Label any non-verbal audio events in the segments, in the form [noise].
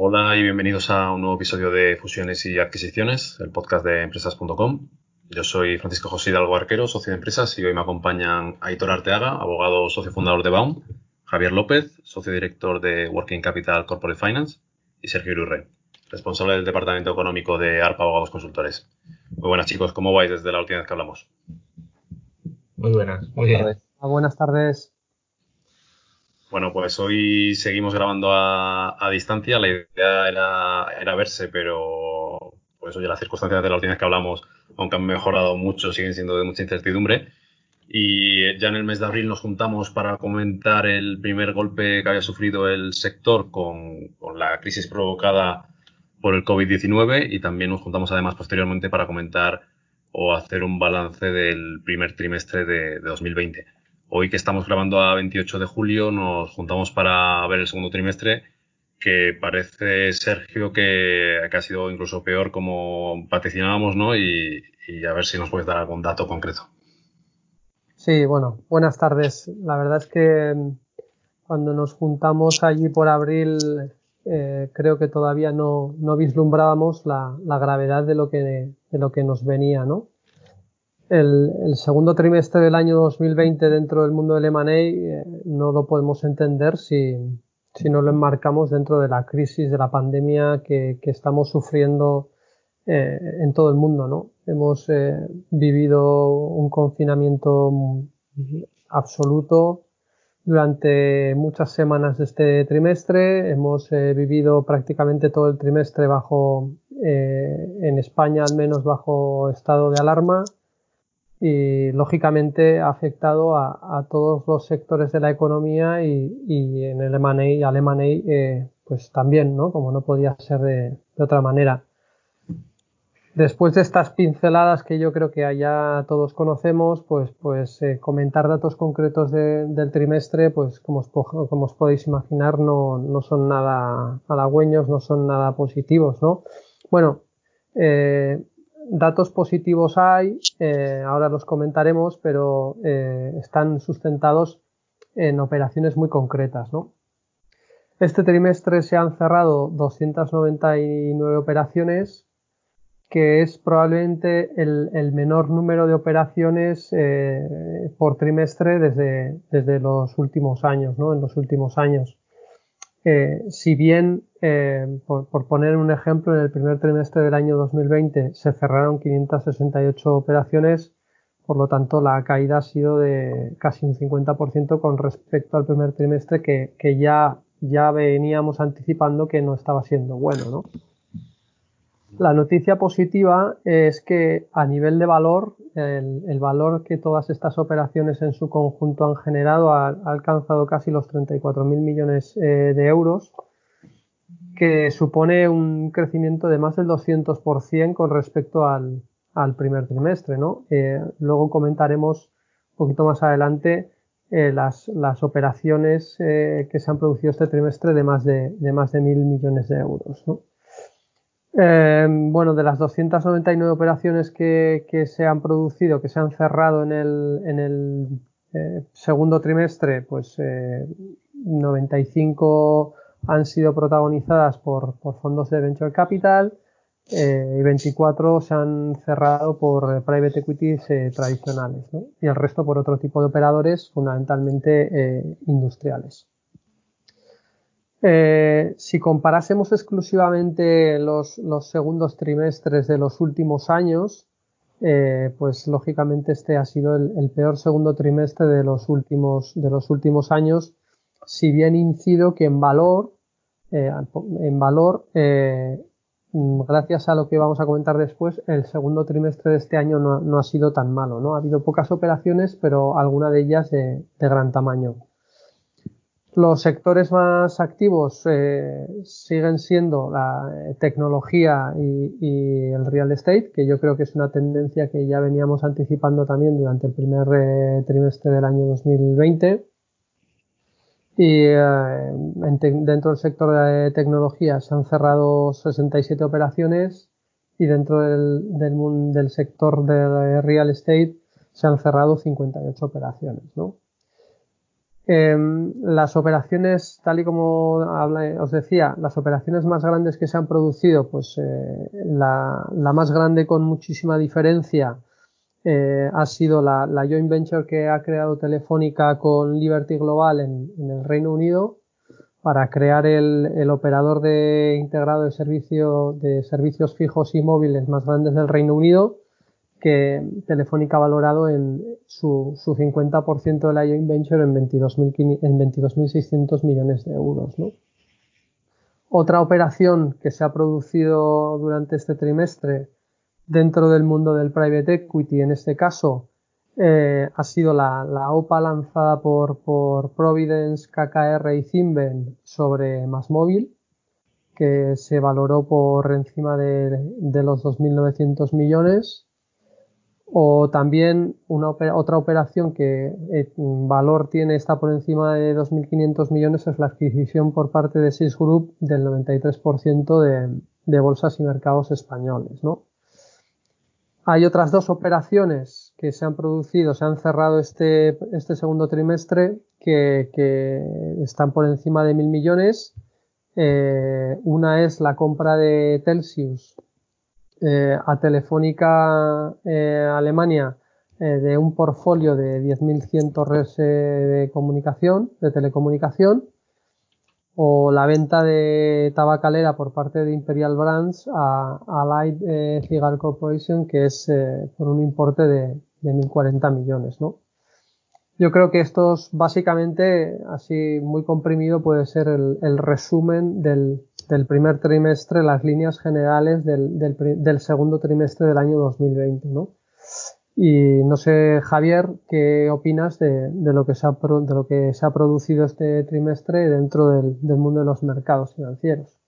Hola y bienvenidos a un nuevo episodio de Fusiones y Adquisiciones, el podcast de empresas.com. Yo soy Francisco José Hidalgo Arquero, socio de empresas, y hoy me acompañan Aitor Arteaga, abogado socio fundador de Baum, Javier López, socio director de Working Capital Corporate Finance, y Sergio Irurre, responsable del Departamento Económico de ARPA Abogados Consultores. Muy buenas chicos, ¿cómo vais desde la última vez que hablamos? Muy buenas, muy bien. Ah, buenas tardes. Bueno, pues hoy seguimos grabando a, a distancia. La idea era, era, verse, pero pues oye, las circunstancias de la última vez que hablamos, aunque han mejorado mucho, siguen siendo de mucha incertidumbre. Y ya en el mes de abril nos juntamos para comentar el primer golpe que había sufrido el sector con, con la crisis provocada por el COVID-19 y también nos juntamos además posteriormente para comentar o hacer un balance del primer trimestre de, de 2020. Hoy que estamos grabando a 28 de julio nos juntamos para ver el segundo trimestre que parece, Sergio, que, ha sido incluso peor como vaticinábamos, ¿no? Y, y, a ver si nos puedes dar algún dato concreto. Sí, bueno, buenas tardes. La verdad es que cuando nos juntamos allí por abril eh, creo que todavía no, no vislumbrábamos la, la, gravedad de lo que, de lo que nos venía, ¿no? El, el, segundo trimestre del año 2020 dentro del mundo del M&A eh, no lo podemos entender si, si, no lo enmarcamos dentro de la crisis de la pandemia que, que estamos sufriendo eh, en todo el mundo, ¿no? Hemos eh, vivido un confinamiento absoluto, durante muchas semanas de este trimestre. Hemos vivido prácticamente todo el trimestre bajo, en España al menos bajo estado de alarma y lógicamente ha afectado a, todos los sectores de la economía y, y en el M&A, al M&A eh, pues también, ¿no? Como no podía ser de, de otra manera. Después de estas pinceladas que yo creo que allá todos conocemos, pues, pues eh, comentar datos concretos de, del trimestre, pues como os, como os podéis imaginar, no, no, son nada halagüeños, no son nada positivos, ¿no? Bueno, eh, datos positivos hay, eh, ahora los comentaremos, pero eh, están sustentados en operaciones muy concretas, ¿no? Este trimestre se han cerrado 299 operaciones, que es probablemente el, menor número de operaciones eh, por trimestre desde, desde, los últimos años, ¿no? En los últimos años. Si bien, eh, por, poner un ejemplo, en el primer trimestre del año 2020 se cerraron 568 operaciones, por lo tanto la caída ha sido de casi un 50% con respecto al primer trimestre que, ya, veníamos anticipando que no estaba siendo bueno, ¿no? La noticia positiva es que a nivel de valor, el, valor que todas estas operaciones en su conjunto han generado ha, ha alcanzado casi los 34.000 millones eh, de euros, que supone un crecimiento de más del 200% con respecto al, primer trimestre. ¿no? Eh, luego comentaremos un poquito más adelante eh, las, operaciones eh, que se han producido este trimestre de más de, de más de mil millones de euros. ¿no? Bueno, de las 299 operaciones que, se han producido, que se han cerrado en el, en el segundo trimestre, pues eh, 95 han sido protagonizadas por, fondos de Venture Capital eh, y 24 se han cerrado por eh, private equities tradicionales ¿no? y el resto por otro tipo de operadores, fundamentalmente industriales. Eh, si comparásemos exclusivamente los, segundos trimestres de los últimos años, eh, pues lógicamente este ha sido el, el, peor segundo trimestre de los últimos, de los últimos años, si bien incido que en valor, eh, en valor, eh, gracias a lo que vamos a comentar después, el segundo trimestre de este año no, no, ha sido tan malo, ¿no? Ha habido pocas operaciones, pero alguna de ellas de, de gran tamaño. Los sectores más activos eh, siguen siendo la eh, tecnología y, el real estate, que yo creo que es una tendencia que ya veníamos anticipando también durante el primer eh, trimestre del año 2020. Y dentro del sector de tecnología se han cerrado 67 operaciones y dentro del, del, sector de real estate se han cerrado 58 operaciones. ¿no? Em, las operaciones, tal y como os decía, las operaciones más grandes que se han producido, pues eh, la, más grande con muchísima diferencia eh, ha sido la, joint venture que ha creado Telefónica con Liberty Global en, el Reino Unido para crear el, operador de integrado de, servicio, de servicios fijos y móviles más grandes del Reino Unido que Telefónica ha valorado en su, su 50% de la joint venture en 22.600 millones de euros. Otra operación que se ha producido durante este trimestre dentro del mundo del private equity, en este caso, eh, ha sido la, OPA lanzada por, por Providence, KKR y Zimben sobre Masmóvil, que se valoró por encima de, de los 2.900 millones o también una otra operación que eh, valor tiene está por encima de 2.500 millones es la adquisición por parte de SIS Group del 93% de, de, bolsas y mercados españoles. ¿no? Hay otras dos operaciones que se han producido, se han cerrado este, este segundo trimestre que, están por encima de 1.000 millones. Eh, una es la compra de Telsius eh, a Telefónica eh, Alemania de un portfolio de 10.100 torres de comunicación, de telecomunicación, o la venta de tabacalera por parte de Imperial Brands a, Light Cigar Corporation, que es por un importe de, de 1.040 millones, ¿no? Yo creo que estos, básicamente, así muy comprimido, puede ser el resumen del, del primer trimestre, las líneas generales del, del, segundo trimestre del año 2020, ¿no? Y no sé, Javier, ¿qué opinas de, lo, que se ha, de lo que se ha producido este trimestre dentro del, mundo de los mercados financieros?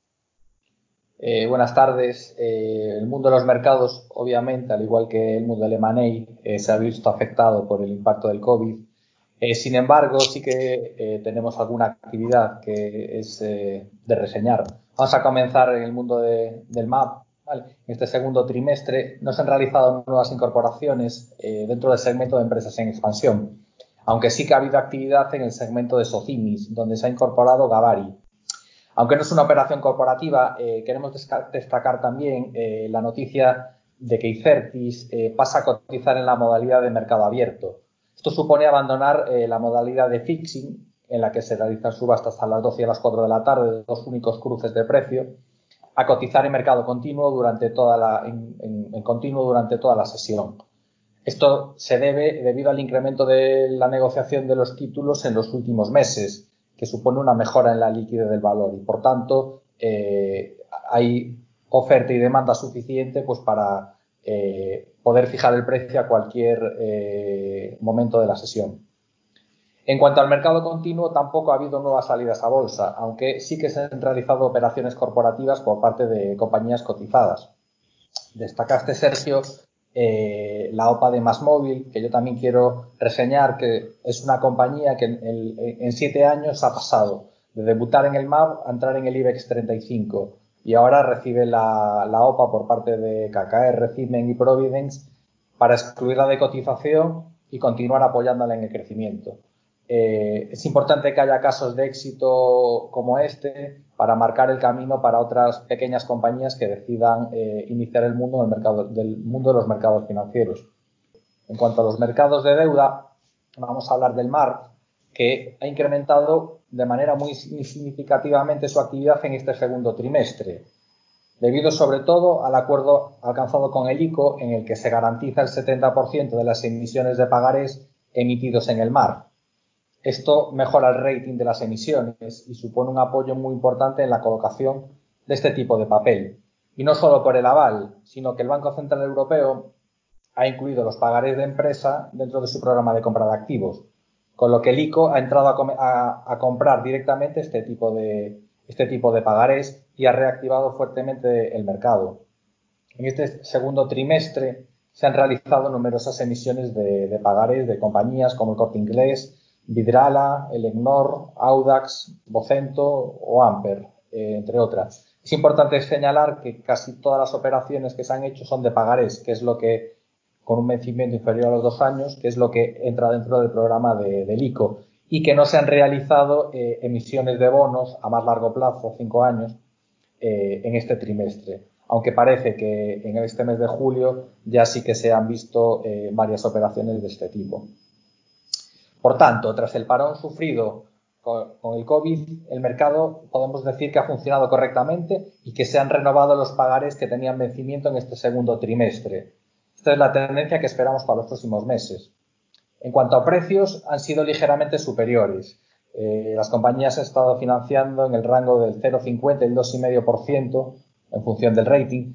Eh, buenas tardes. Eh, el mundo de los mercados, obviamente, al igual que el mundo del M&A, eh, se ha visto afectado por el impacto del COVID eh, sin embargo, sí que tenemos alguna actividad que es de reseñar. Vamos a comenzar en el mundo del MAP. En este segundo trimestre no se han realizado nuevas incorporaciones dentro del segmento de empresas en expansión, aunque sí que ha habido actividad en el segmento de Socimis, donde se ha incorporado Gavari. Aunque no es una operación corporativa, queremos destacar también la noticia de que Icertis pasa a cotizar en la modalidad de mercado abierto. Esto supone abandonar eh, la modalidad de fixing, en la que se realizan subastas a las 12 y a las 4 de la tarde, dos únicos cruces de precio, a cotizar en mercado continuo durante toda la, en, continuo durante toda la sesión. Esto se debe debido al incremento de la negociación de los títulos en los últimos meses, que supone una mejora en la liquidez del valor y, por tanto, eh, hay oferta y demanda suficiente pues, para eh, poder fijar el precio a cualquier eh, momento de la sesión. En cuanto al mercado continuo, tampoco ha habido nuevas salidas a bolsa, aunque sí que se han realizado operaciones corporativas por parte de compañías cotizadas. Destacaste, Sergio, eh, la OPA de Masmóvil, que yo también quiero reseñar, que es una compañía que en, siete años ha pasado de debutar en el MAP a entrar en el IBEX 35 y ahora recibe la, OPA por parte de KKR, Cimen y Providence para excluirla de cotización y continuar apoyándola en el crecimiento. Eh, es importante que haya casos de éxito como este para marcar el camino para otras pequeñas compañías que decidan eh, iniciar el mundo del, mercado, del mundo de los mercados financieros. En cuanto a los mercados de deuda, vamos a hablar del MAR, que ha incrementado de manera muy significativamente su actividad en este segundo trimestre, debido sobre todo al acuerdo alcanzado con el ICO en el que se garantiza el 70% de las emisiones de pagarés emitidos en el mar. Esto mejora el rating de las emisiones y supone un apoyo muy importante en la colocación de este tipo de papel. Y no solo por el aval, sino que el Banco Central Europeo ha incluido los pagarés de empresa dentro de su programa de compra de activos, con lo que el ICO ha entrado a, comprar directamente este tipo de, este tipo de pagarés y ha reactivado fuertemente el mercado. En este segundo trimestre se han realizado numerosas emisiones de, de pagarés de compañías como el Corte Inglés, Vidrala, Elecnor, Audax, Vocento o Amper, eh, entre otras. Es importante señalar que casi todas las operaciones que se han hecho son de pagarés, que es lo que con un vencimiento inferior a los dos años, que es lo que entra dentro del programa de, del ICO, y que no se han realizado eh, emisiones de bonos a más largo plazo, cinco años, eh, en este trimestre. Aunque parece que en este mes de julio ya sí que se han visto varias operaciones de este tipo. Por tanto, tras el parón sufrido con, el COVID, el mercado podemos decir que ha funcionado correctamente y que se han renovado los pagares que tenían vencimiento en este segundo trimestre. Esta es la tendencia que esperamos para los próximos meses. En cuanto a precios, han sido ligeramente superiores. Eh, las compañías han estado financiando en el rango del 0,50 y el 2,5% en función del rating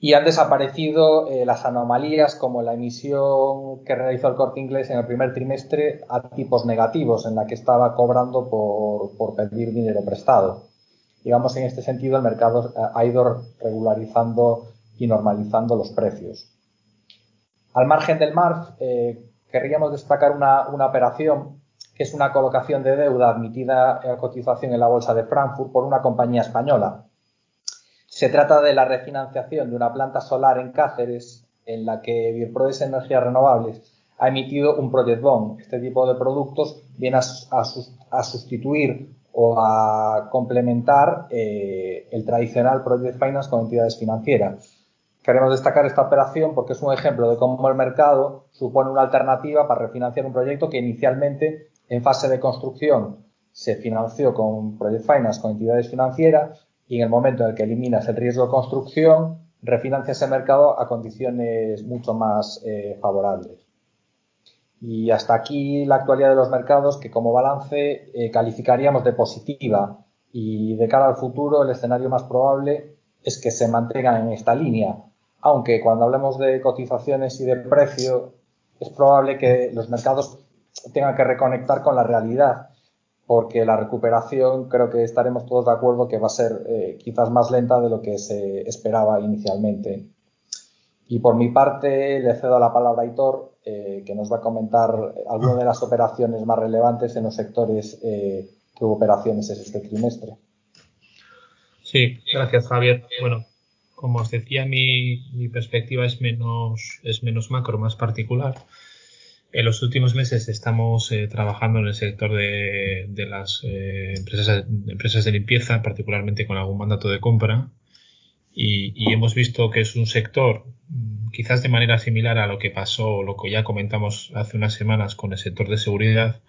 y han desaparecido eh, las anomalías como la emisión que realizó el corte inglés en el primer trimestre a tipos negativos, en la que estaba cobrando por, por pedir dinero prestado. Digamos, en este sentido, el mercado ha ido regularizando y normalizando los precios. Al margen del MARF, eh, querríamos destacar una, operación que es una colocación de deuda admitida a cotización en la Bolsa de Frankfurt por una compañía española. Se trata de la refinanciación de una planta solar en Cáceres en la que Virprodes Energías Renovables ha emitido un Project Bond. Este tipo de productos viene a, sustituir o a complementar eh, el tradicional Project Finance con entidades financieras. Queremos destacar esta operación porque es un ejemplo de cómo el mercado supone una alternativa para refinanciar un proyecto que inicialmente en fase de construcción se financió con Project Finance, con entidades financieras, y en el momento en el que eliminas el riesgo de construcción, refinancia ese mercado a condiciones mucho más eh, favorables. Y hasta aquí la actualidad de los mercados que como balance eh, calificaríamos de positiva. Y de cara al futuro el escenario más probable es que se mantengan en esta línea, aunque cuando hablemos de cotizaciones y de precio, es probable que los mercados tengan que reconectar con la realidad, porque la recuperación creo que estaremos todos de acuerdo que va a ser eh, quizás más lenta de lo que se esperaba inicialmente. Y por mi parte, le cedo la palabra a Hitor, eh, que nos va a comentar algunas de las operaciones más relevantes en los sectores eh, que hubo operaciones este trimestre. Sí, gracias Javier. Bueno, como os decía, mi, perspectiva es menos, es menos macro, más particular. En los últimos meses estamos eh, trabajando en el sector de, las eh, empresas, empresas de limpieza, particularmente con algún mandato de compra, y, hemos visto que es un sector, mm, quizás de manera similar a lo que pasó, lo que ya comentamos hace unas semanas con el sector de seguridad,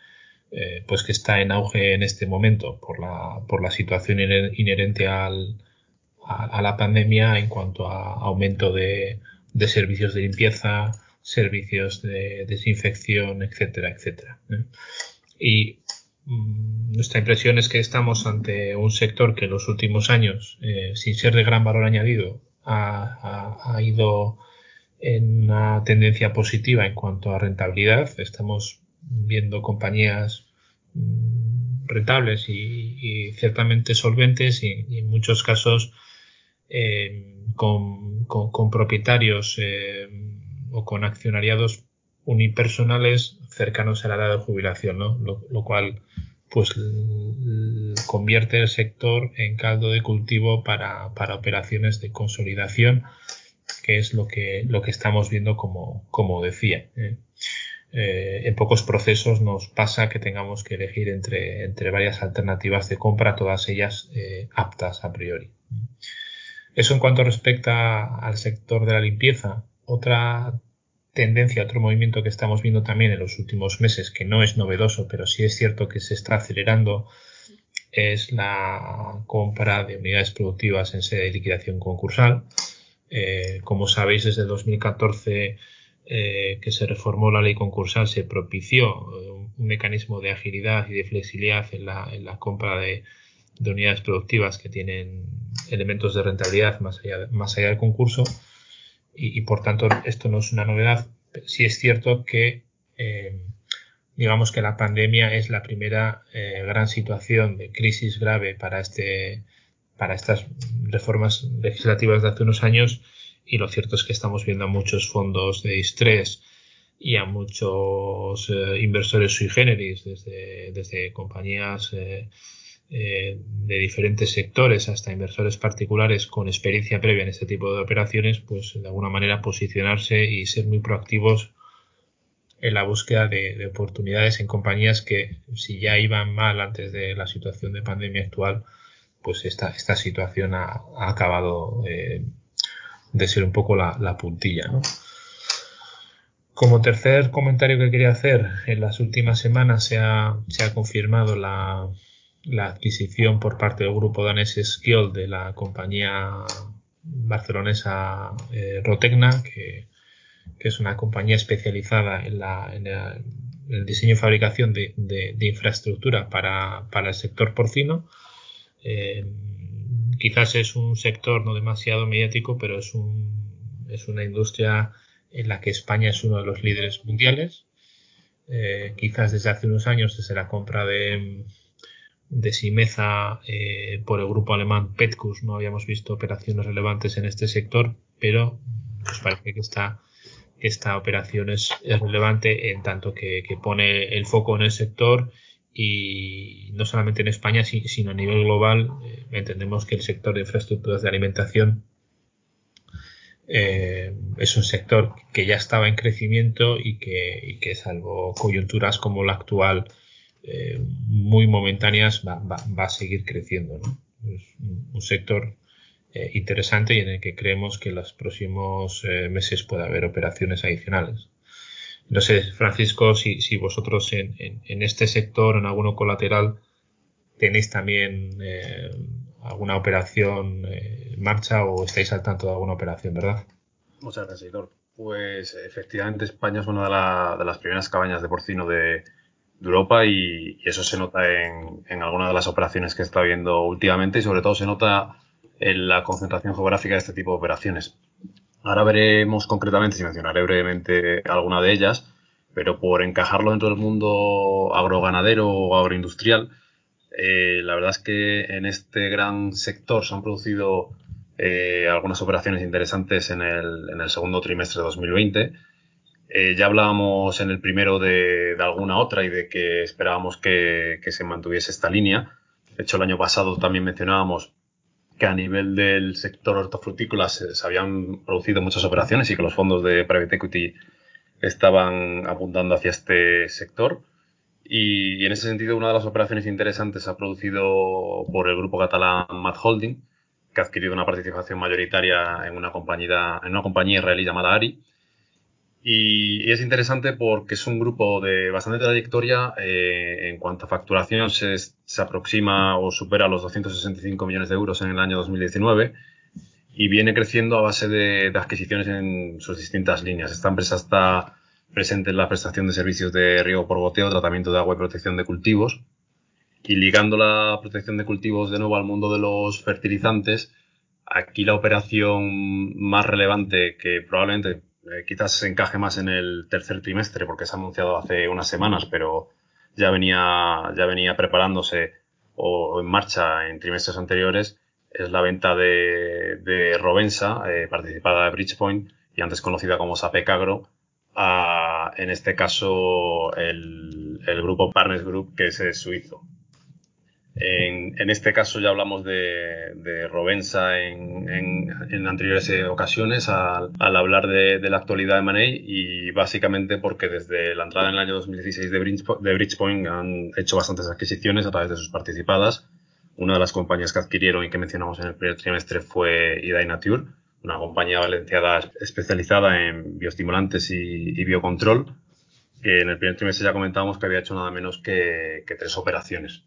eh, pues que está en auge en este momento por la, por la situación inherente al, a, la pandemia en cuanto a aumento de, servicios de limpieza, servicios de desinfección, etcétera, etcétera. Y mm, nuestra impresión es que estamos ante un sector que en los últimos años, eh, sin ser de gran valor añadido, ha, ido en una tendencia positiva en cuanto a rentabilidad. Estamos viendo compañías mm, rentables y, ciertamente solventes y, en muchos casos eh, con, propietarios eh, o con accionariados unipersonales cercanos a la edad de jubilación, ¿no? lo, cual pues convierte el sector en caldo de cultivo para, operaciones de consolidación, que es lo que, lo que estamos viendo como, como decía. ¿eh? en pocos procesos nos pasa que tengamos que elegir entre, entre varias alternativas de compra, todas ellas aptas a priori. Eso en cuanto respecta al sector de la limpieza. Otra tendencia, otro movimiento que estamos viendo también en los últimos meses, que no es novedoso, pero sí es cierto que se está acelerando, es la compra de unidades productivas en sede de liquidación concursal. Eh, como sabéis, desde 2014 eh, que se reformó la ley concursal, se propició un, mecanismo de agilidad y de flexibilidad en la compra de, de unidades productivas que tienen elementos de rentabilidad más allá, más allá del concurso y, por tanto esto no es una novedad. Sí es cierto que eh, digamos que la pandemia es la primera eh, gran situación de crisis grave para este para estas reformas legislativas de hace unos años y lo cierto es que estamos viendo a muchos fondos de estrés y a muchos eh, inversores sui generis desde, desde compañías eh, de diferentes sectores hasta inversores particulares con experiencia previa en este tipo de operaciones pues de alguna manera posicionarse y ser muy proactivos en la búsqueda de, oportunidades en compañías que si ya iban mal antes de la situación de pandemia actual, pues esta, esta situación ha, acabado eh, de ser un poco la, puntilla. ¿no? Como tercer comentario que quería hacer, en las últimas semanas se ha, se ha confirmado la, la, adquisición por parte del grupo danés Skill de la compañía barcelonesa eh, Rotecna, que es una compañía especializada en, la, en, el diseño y fabricación de, de, infraestructura para, para, el sector porcino. Eh, quizás es un sector no demasiado mediático, pero es, un, es una industria en la que España es uno de los líderes mundiales. Eh, quizás desde hace unos años, desde la compra de, de Simeza eh, por el grupo alemán Petcus, no habíamos visto operaciones relevantes en este sector, pero pues parece que esta operación es, relevante en tanto que, pone el foco en el sector y no solamente en España, sino a nivel global. Eh, entendemos que el sector de infraestructuras de alimentación eh, es un sector que ya estaba en crecimiento y que, y que salvo coyunturas como la actual, eh, muy momentáneas, va, a seguir creciendo. Es un sector eh, interesante y en el que creemos que en los próximos eh, meses puede haber operaciones adicionales. No sé, Francisco, si, si vosotros en, en, este sector, en alguno colateral, tenéis también eh, alguna operación en marcha o estáis al tanto de alguna operación, ¿verdad? Muchas gracias, Héctor. Pues efectivamente España es una de, las primeras cabañas de porcino de, Europa y, y, eso se nota en, en algunas de las operaciones que está viendo últimamente y sobre todo se nota en la concentración geográfica de este tipo de operaciones. Ahora veremos concretamente, si mencionaré brevemente alguna de ellas, pero por encajarlo dentro del mundo agroganadero o agroindustrial, eh, la verdad es que en este gran sector se han producido eh, algunas operaciones interesantes en el, en el, segundo trimestre de 2020. Eh, ya hablábamos en el primero de, alguna otra y de que esperábamos que, que se mantuviese esta línea. De hecho, el año pasado también mencionábamos que a nivel del sector hortofrutícola se, habían producido muchas operaciones y que los fondos de private equity estaban apuntando hacia este sector. Y, en ese sentido, una de las operaciones interesantes se ha producido por el grupo catalán Mad Holding, que ha adquirido una participación mayoritaria en una compañía, en una compañía israelí llamada Ari, y, es interesante porque es un grupo de bastante trayectoria. Eh, en cuanto a facturación, se, se, aproxima o supera los 265 millones de euros en el año 2019 y viene creciendo a base de, adquisiciones en sus distintas líneas. Esta empresa está presente en la prestación de servicios de riego por goteo, tratamiento de agua y protección de cultivos. Y ligando la protección de cultivos de nuevo al mundo de los fertilizantes, aquí la operación más relevante que probablemente eh, quizás se encaje más en el tercer trimestre porque se ha anunciado hace unas semanas, pero ya venía, ya venía preparándose o en marcha en trimestres anteriores, es la venta de, de Rovensa, eh, participada de Bridgepoint y antes conocida como Sapecagro, a, en este caso el, el grupo Partners Group, que es suizo. En, este caso ya hablamos de, de Rovensa en, en, anteriores ocasiones al, hablar de, la actualidad de Money y básicamente porque desde la entrada en el año 2016 de, de Bridgepoint han hecho bastantes adquisiciones a través de sus participadas. Una de las compañías que adquirieron y que mencionamos en el primer trimestre fue Idai Nature, una compañía valenciana especializada en bioestimulantes y, y, biocontrol, que en el primer trimestre ya comentábamos que había hecho nada menos que, que tres operaciones.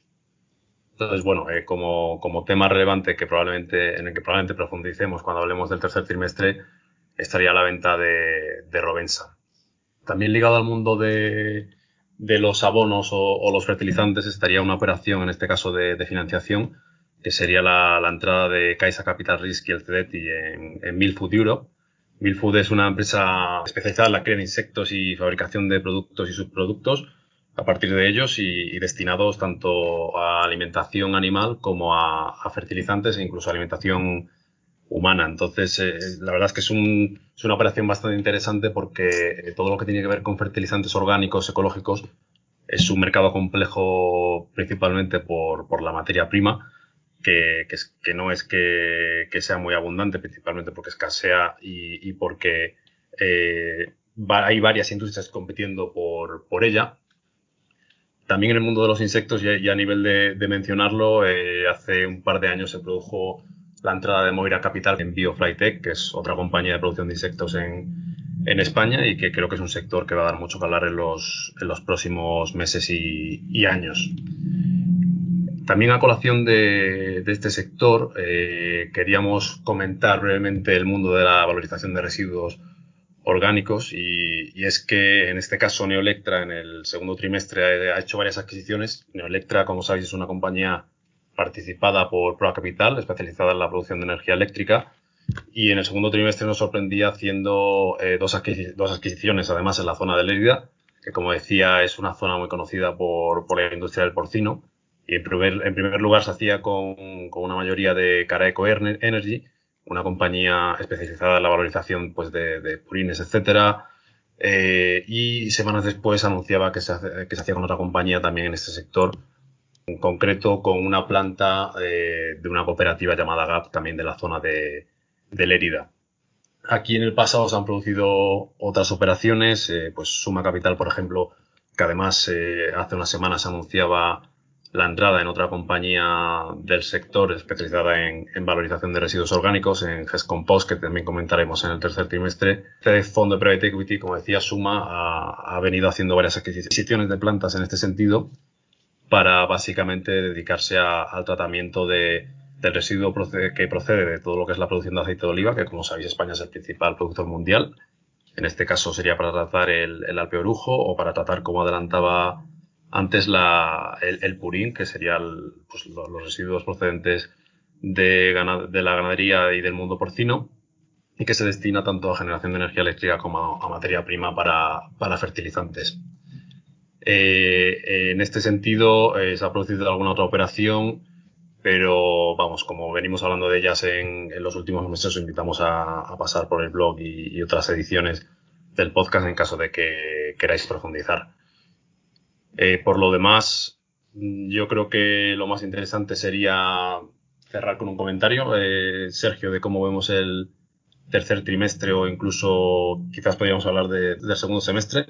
Entonces, bueno, eh, como, como, tema relevante que probablemente, en el que probablemente profundicemos cuando hablemos del tercer trimestre, estaría la venta de, de Rovensa. También ligado al mundo de, de los abonos o, los fertilizantes estaría una operación, en este caso de, de financiación, que sería la, la, entrada de Caixa Capital Risk y el CDT en, en Milfood Europe. Milfood es una empresa especializada en la cría de insectos y fabricación de productos y subproductos a partir de ellos y, destinados tanto a alimentación animal como a, fertilizantes e incluso a alimentación humana. Entonces, eh, la verdad es que es, una operación bastante interesante porque eh, todo lo que tiene que ver con fertilizantes orgánicos, ecológicos, es un mercado complejo principalmente por, la materia prima, que, no es que, sea muy abundante, principalmente porque escasea y, porque eh, hay varias industrias compitiendo por, por ella también en el mundo de los insectos, y a nivel de, mencionarlo, eh, hace un par de años se produjo la entrada de Moira Capital en BioFlyTech, que es otra compañía de producción de insectos en, España y que creo que es un sector que va a dar mucho que hablar en los, próximos meses y, años. También a colación de, este sector, eh, queríamos comentar brevemente el mundo de la valorización de residuos orgánicos y, es que en este caso Neoelectra en el segundo trimestre ha hecho varias adquisiciones. Neoelectra, como sabéis, es una compañía participada por Proa Capital, especializada en la producción de energía eléctrica. Y en el segundo trimestre nos sorprendía haciendo eh, dos, adquisiciones, además en la zona de Lérida, que como decía es una zona muy conocida por, la industria del porcino. Y en primer, en primer lugar se hacía con, con una mayoría de Caraeco Energy, una compañía especializada en la valorización pues, de, purines, etcétera. Eh, y semanas después anunciaba que se, que se hacía con otra compañía también en este sector, en concreto con una planta eh, de una cooperativa llamada GAP, también de la zona de, de Lérida. Aquí en el pasado se han producido otras operaciones, eh, pues Suma Capital, por ejemplo, que además hace unas semanas anunciaba la entrada en otra compañía del sector especializada en, valorización de residuos orgánicos, en GESCompost, que también comentaremos en el tercer trimestre. Este fondo de Private Equity, como decía Suma, ha, venido haciendo varias adquisiciones de plantas en este sentido para básicamente dedicarse al tratamiento de, del residuo que procede de todo lo que es la producción de aceite de oliva, que como sabéis España es el principal productor mundial. En este caso sería para tratar el, el alpeorujo o para tratar, como adelantaba antes la, el, purín, que serían pues, los, residuos procedentes de, la ganadería y del mundo porcino, y que se destina tanto a generación de energía eléctrica como a, materia prima para, fertilizantes. Eh, en este sentido, eh, se ha producido alguna otra operación, pero vamos, como venimos hablando de ellas en, los últimos meses, os invitamos a, pasar por el blog y otras ediciones del podcast en caso de que queráis profundizar. Eh, por lo demás, yo creo que lo más interesante sería cerrar con un comentario, eh, Sergio, de cómo vemos el tercer trimestre o incluso quizás podríamos hablar del segundo semestre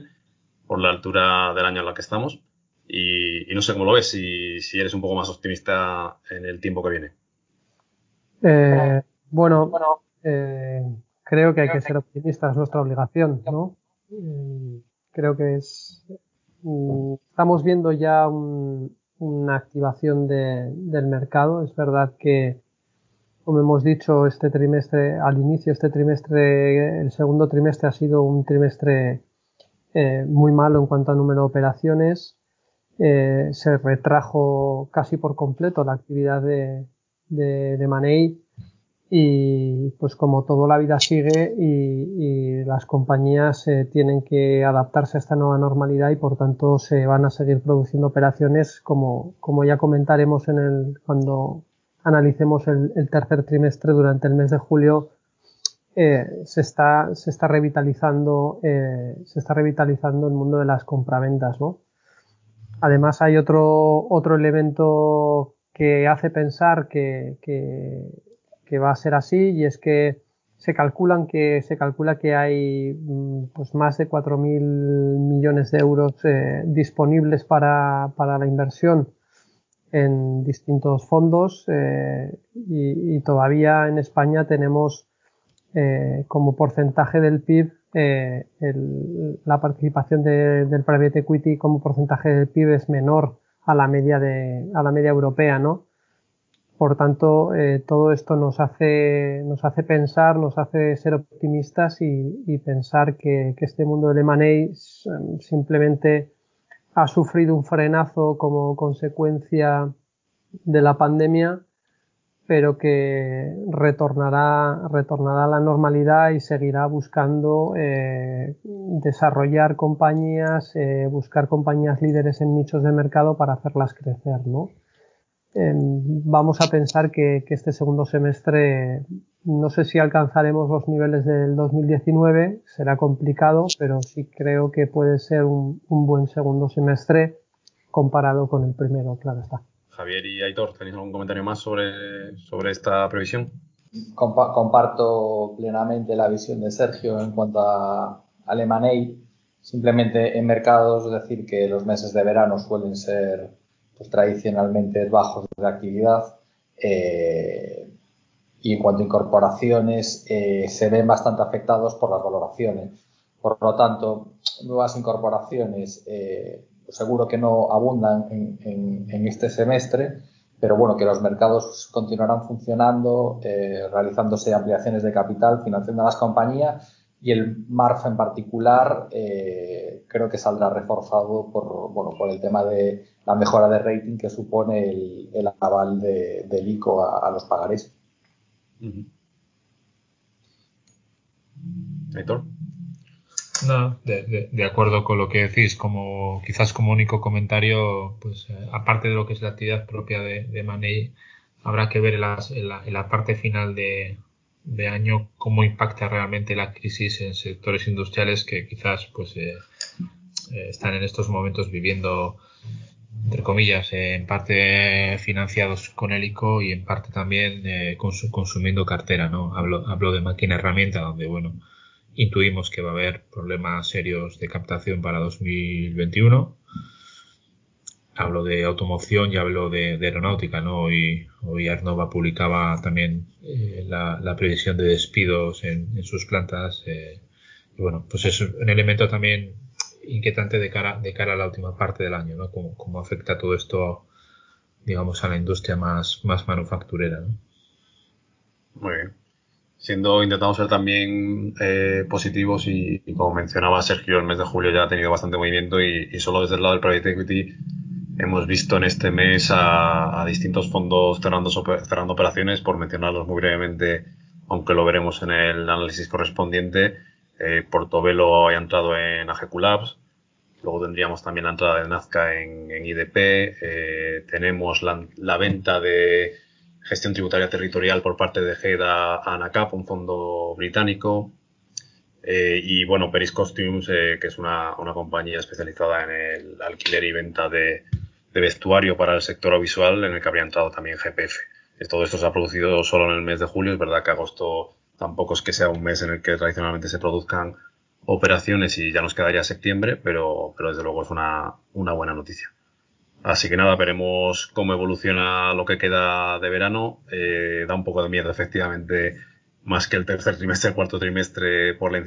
por la altura del año en la que estamos. Y, no sé cómo lo ves, si, si, eres un poco más optimista en el tiempo que viene. Eh, bueno, bueno creo que hay que ser optimista, es nuestra obligación, ¿no? creo que es estamos viendo ya una activación del mercado. Es verdad que, como hemos dicho, este trimestre, al inicio, este trimestre, el segundo trimestre ha sido un trimestre eh, muy malo en cuanto a número de operaciones. Eh, se retrajo casi por completo la actividad de, de, de Money y pues como todo la vida sigue y, las compañías eh, tienen que adaptarse a esta nueva normalidad y por tanto se van a seguir produciendo operaciones como, como ya comentaremos en el, cuando analicemos el, tercer trimestre durante el mes de julio eh, se está se está revitalizando eh, se está revitalizando el mundo de las compraventas ¿no? además hay otro otro elemento que hace pensar que, que que va a ser así y es que se calculan que se calcula que hay mm, pues más de 4.000 millones de euros eh, disponibles para, para, la inversión en distintos fondos eh, y, todavía en España tenemos eh, como porcentaje del PIB la participación del private equity como porcentaje del PIB es menor a la media de a la media europea no por tanto, eh, todo esto nos hace, nos hace pensar, nos hace ser optimistas y, pensar que, este mundo del M&A simplemente ha sufrido un frenazo como consecuencia de la pandemia, pero que retornará, retornará a la normalidad y seguirá buscando eh, desarrollar compañías, eh, buscar compañías líderes en nichos de mercado para hacerlas crecer, ¿no? Vamos a pensar que, este segundo semestre no sé si alcanzaremos los niveles del 2019, será complicado, pero sí creo que puede ser un, buen segundo semestre comparado con el primero, claro está. Javier y Aitor, ¿tenéis algún comentario más sobre, sobre esta previsión? comparto plenamente la visión de Sergio en cuanto a Alemanei. Simplemente en mercados, es decir, que los meses de verano suelen ser pues, tradicionalmente bajos de actividad. Eh, y en cuanto a incorporaciones, eh, se ven bastante afectados por las valoraciones. Por lo tanto, nuevas incorporaciones eh, pues seguro que no abundan en, este semestre, pero bueno, que los mercados continuarán funcionando, realizándose ampliaciones de capital, financiando a las compañías y el MARF en particular eh, creo que saldrá reforzado por, bueno, por el tema de la mejora de rating que supone el, aval de, del ICO a, los pagarés. No, de, acuerdo con lo que decís, como quizás como único comentario, pues eh, aparte de lo que es la actividad propia de, de Money, habrá que ver en la parte final de, de año cómo impacta realmente la crisis en sectores industriales que quizás pues eh, eh, están en estos momentos viviendo entre comillas en parte financiados con el ICO y en parte también eh, consumiendo cartera no hablo hablo de máquina herramienta donde bueno intuimos que va a haber problemas serios de captación para 2021 hablo de automoción y hablo de, aeronáutica, ¿no? Hoy, hoy Arnova publicaba también eh, la, previsión de despidos en, sus plantas. Eh, y bueno, pues es un elemento también inquietante de cara, de cara a la última parte del año, ¿no? Cómo, afecta todo esto, digamos, a la industria más, más manufacturera, ¿no? Muy bien. Siendo, intentamos ser también eh, positivos y, como mencionaba Sergio, el mes de julio ya ha tenido bastante movimiento y, y solo desde el lado del private equity Hemos visto en este mes a, distintos fondos cerrando, operaciones, por mencionarlos muy brevemente, aunque lo veremos en el análisis correspondiente. Eh, Portobelo ha entrado en AGQ Labs. Luego tendríamos también la entrada de Nazca en, IDP. Eh, tenemos la, venta de gestión tributaria territorial por parte de GEDA a ANACAP, un fondo británico. Eh, y bueno, Peris Costumes, que es una, compañía especializada en el alquiler y venta de, de vestuario para el sector audiovisual en el que habría entrado también GPF. Todo esto se ha producido solo en el mes de julio. Es verdad que agosto tampoco es que sea un mes en el que tradicionalmente se produzcan operaciones y ya nos quedaría septiembre, pero, pero desde luego es una, una buena noticia. Así que nada, veremos cómo evoluciona lo que queda de verano. Eh, da un poco de miedo, efectivamente, más que el tercer trimestre, el cuarto trimestre, por la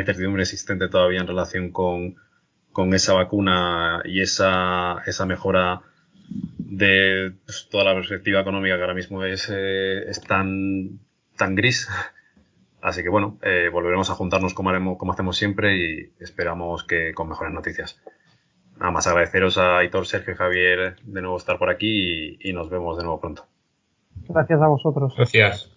incertidumbre existente todavía en relación con, con esa vacuna y esa, esa mejora de pues, toda la perspectiva económica que ahora mismo es, eh, es tan, tan gris. [laughs] Así que bueno, eh, volveremos a juntarnos como, haremos, como hacemos siempre y esperamos que con mejores noticias. Nada más agradeceros a Aitor, Sergio y Javier de nuevo estar por aquí y, y nos vemos de nuevo pronto. Gracias a vosotros. Gracias.